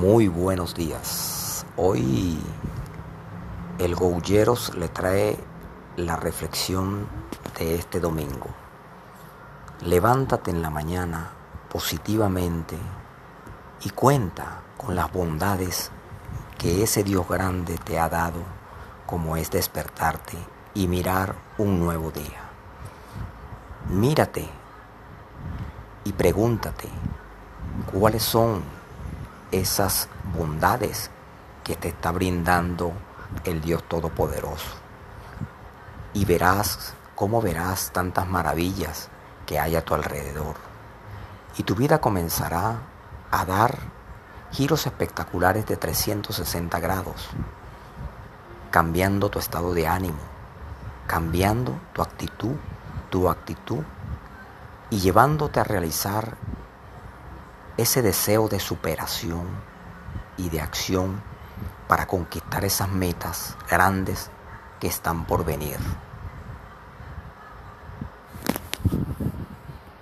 Muy buenos días. Hoy el Goulleros le trae la reflexión de este domingo. Levántate en la mañana positivamente y cuenta con las bondades que ese Dios grande te ha dado, como es despertarte y mirar un nuevo día. Mírate y pregúntate cuáles son esas bondades que te está brindando el Dios Todopoderoso. Y verás cómo verás tantas maravillas que hay a tu alrededor. Y tu vida comenzará a dar giros espectaculares de 360 grados, cambiando tu estado de ánimo, cambiando tu actitud, tu actitud y llevándote a realizar ese deseo de superación y de acción para conquistar esas metas grandes que están por venir.